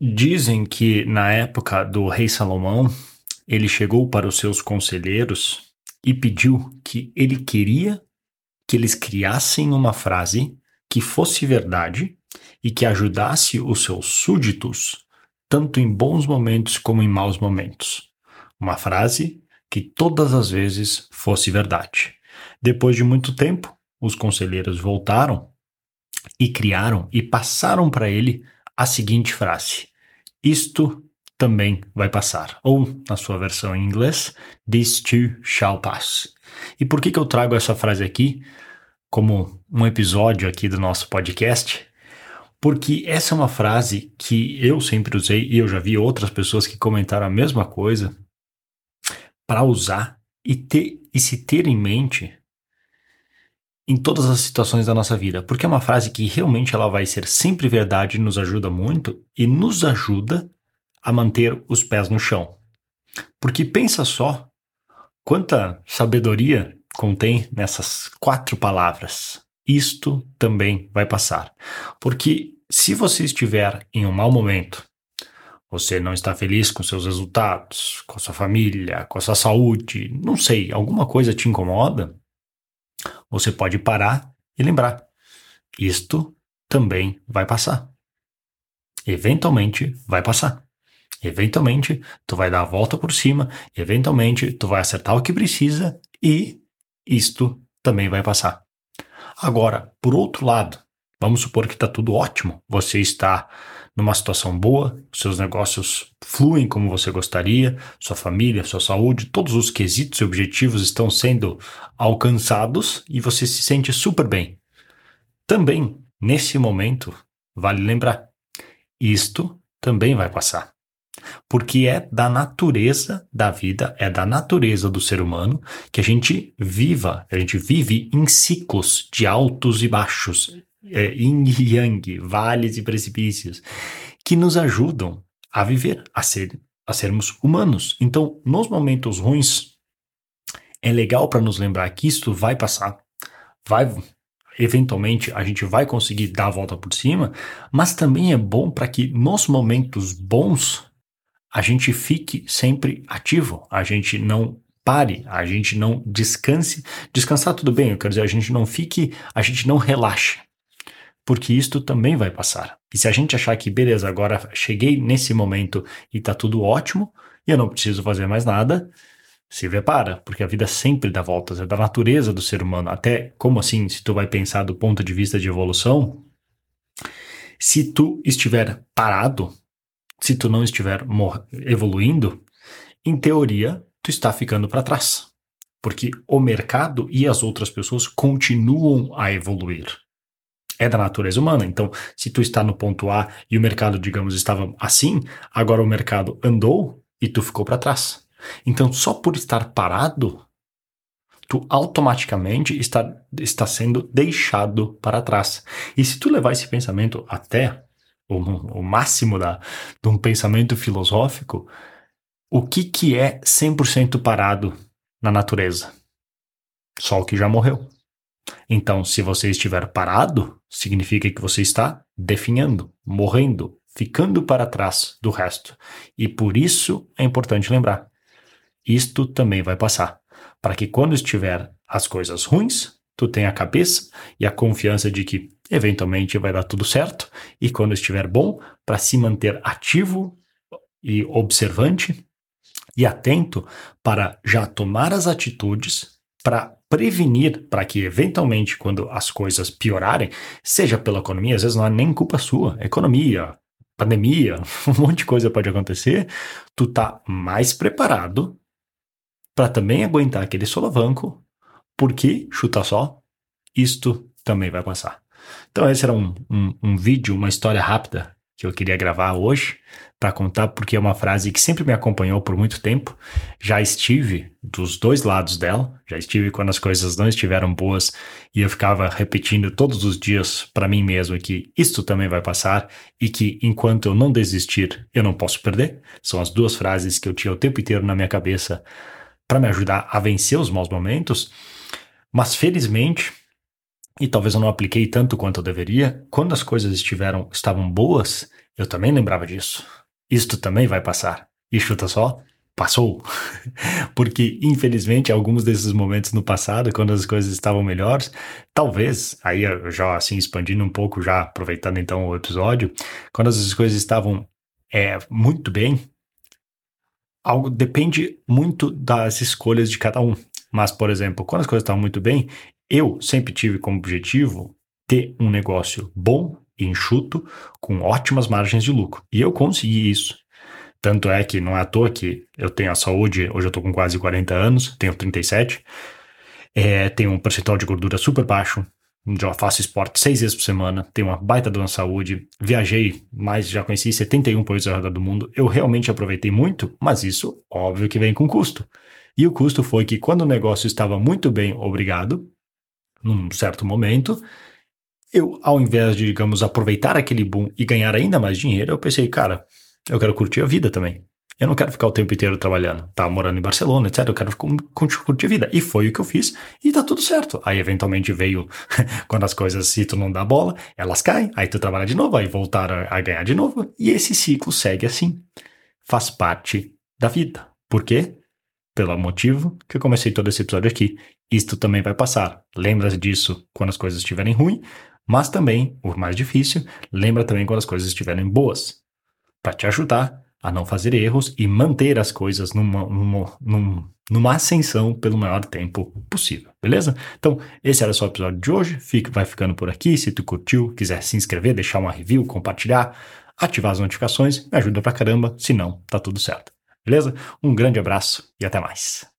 Dizem que na época do rei Salomão, ele chegou para os seus conselheiros e pediu que ele queria que eles criassem uma frase que fosse verdade e que ajudasse os seus súditos tanto em bons momentos como em maus momentos. Uma frase que todas as vezes fosse verdade. Depois de muito tempo, os conselheiros voltaram e criaram e passaram para ele a seguinte frase: Isto também vai passar. Ou, na sua versão em inglês, This too shall pass. E por que, que eu trago essa frase aqui como um episódio aqui do nosso podcast? Porque essa é uma frase que eu sempre usei e eu já vi outras pessoas que comentaram a mesma coisa para usar e, ter, e se ter em mente em todas as situações da nossa vida, porque é uma frase que realmente ela vai ser sempre verdade, nos ajuda muito e nos ajuda a manter os pés no chão. Porque pensa só quanta sabedoria contém nessas quatro palavras. Isto também vai passar. Porque se você estiver em um mau momento, você não está feliz com seus resultados, com sua família, com sua saúde, não sei, alguma coisa te incomoda, você pode parar e lembrar: isto também vai passar. Eventualmente vai passar. Eventualmente tu vai dar a volta por cima, eventualmente tu vai acertar o que precisa e isto também vai passar. Agora, por outro lado, vamos supor que está tudo ótimo, você está numa situação boa, seus negócios fluem como você gostaria, sua família, sua saúde, todos os quesitos e objetivos estão sendo alcançados e você se sente super bem. Também, nesse momento, vale lembrar: isto também vai passar. Porque é da natureza da vida, é da natureza do ser humano que a gente viva, a gente vive em ciclos de altos e baixos, é, yin e yang, vales e precipícios, que nos ajudam a viver, a, ser, a sermos humanos. Então, nos momentos ruins, é legal para nos lembrar que isto vai passar, vai eventualmente a gente vai conseguir dar a volta por cima, mas também é bom para que nos momentos bons a gente fique sempre ativo, a gente não pare, a gente não descanse. Descansar tudo bem, eu quero dizer, a gente não fique, a gente não relaxe porque isto também vai passar. E se a gente achar que, beleza, agora cheguei nesse momento e tá tudo ótimo, e eu não preciso fazer mais nada, se prepara, porque a vida sempre dá voltas, é da natureza do ser humano. Até como assim, se tu vai pensar do ponto de vista de evolução, se tu estiver parado, se tu não estiver evoluindo, em teoria, tu está ficando para trás. Porque o mercado e as outras pessoas continuam a evoluir é da natureza humana. Então, se tu está no ponto A e o mercado, digamos, estava assim, agora o mercado andou e tu ficou para trás. Então, só por estar parado, tu automaticamente está, está sendo deixado para trás. E se tu levar esse pensamento até o, o máximo da, de um pensamento filosófico, o que, que é 100% parado na natureza? Só o que já morreu. Então, se você estiver parado, significa que você está definhando, morrendo, ficando para trás do resto. E por isso é importante lembrar: isto também vai passar, para que quando estiver as coisas ruins, tu tenha a cabeça e a confiança de que eventualmente vai dar tudo certo, e quando estiver bom, para se manter ativo e observante e atento para já tomar as atitudes para prevenir para que, eventualmente, quando as coisas piorarem, seja pela economia, às vezes não é nem culpa sua, economia, pandemia, um monte de coisa pode acontecer, tu tá mais preparado para também aguentar aquele solavanco, porque, chuta só, isto também vai passar. Então esse era um, um, um vídeo, uma história rápida que eu queria gravar hoje para contar, porque é uma frase que sempre me acompanhou por muito tempo. Já estive dos dois lados dela, já estive quando as coisas não estiveram boas e eu ficava repetindo todos os dias para mim mesmo que isto também vai passar e que enquanto eu não desistir, eu não posso perder. São as duas frases que eu tinha o tempo inteiro na minha cabeça para me ajudar a vencer os maus momentos. Mas felizmente, e talvez eu não apliquei tanto quanto eu deveria, quando as coisas estiveram, estavam boas, eu também lembrava disso. Isto também vai passar. E chuta só, passou. Porque, infelizmente, alguns desses momentos no passado, quando as coisas estavam melhores, talvez, aí eu já assim expandindo um pouco, já aproveitando então o episódio, quando as coisas estavam é, muito bem, algo depende muito das escolhas de cada um. Mas, por exemplo, quando as coisas estavam muito bem, eu sempre tive como objetivo ter um negócio bom enxuto, com ótimas margens de lucro. E eu consegui isso. Tanto é que não é à toa que eu tenho a saúde, hoje eu tô com quase 40 anos, tenho 37, é, tenho um percentual de gordura super baixo, já faço esporte seis vezes por semana, tenho uma baita dona saúde, viajei mais, já conheci 71 países ao redor do mundo, eu realmente aproveitei muito, mas isso, óbvio que vem com custo. E o custo foi que quando o negócio estava muito bem, obrigado, num certo momento, eu, ao invés de, digamos, aproveitar aquele boom e ganhar ainda mais dinheiro, eu pensei, cara, eu quero curtir a vida também. Eu não quero ficar o tempo inteiro trabalhando, tá morando em Barcelona, etc. Eu quero curtir a vida. E foi o que eu fiz e tá tudo certo. Aí eventualmente veio quando as coisas, se tu não dá bola, elas caem, aí tu trabalha de novo, aí voltar a, a ganhar de novo. E esse ciclo segue assim. Faz parte da vida. Por quê? Pelo motivo que eu comecei todo esse episódio aqui. Isto também vai passar. Lembra disso quando as coisas estiverem ruins, mas também, o mais difícil, lembra também quando as coisas estiverem boas para te ajudar a não fazer erros e manter as coisas numa, numa, numa, ascensão pelo maior tempo possível, beleza? Então, esse era só o episódio de hoje. Fique, vai ficando por aqui. Se tu curtiu, quiser se inscrever, deixar uma review, compartilhar, ativar as notificações, me ajuda pra caramba. Se não, tá tudo certo. Beleza? Um grande abraço e até mais.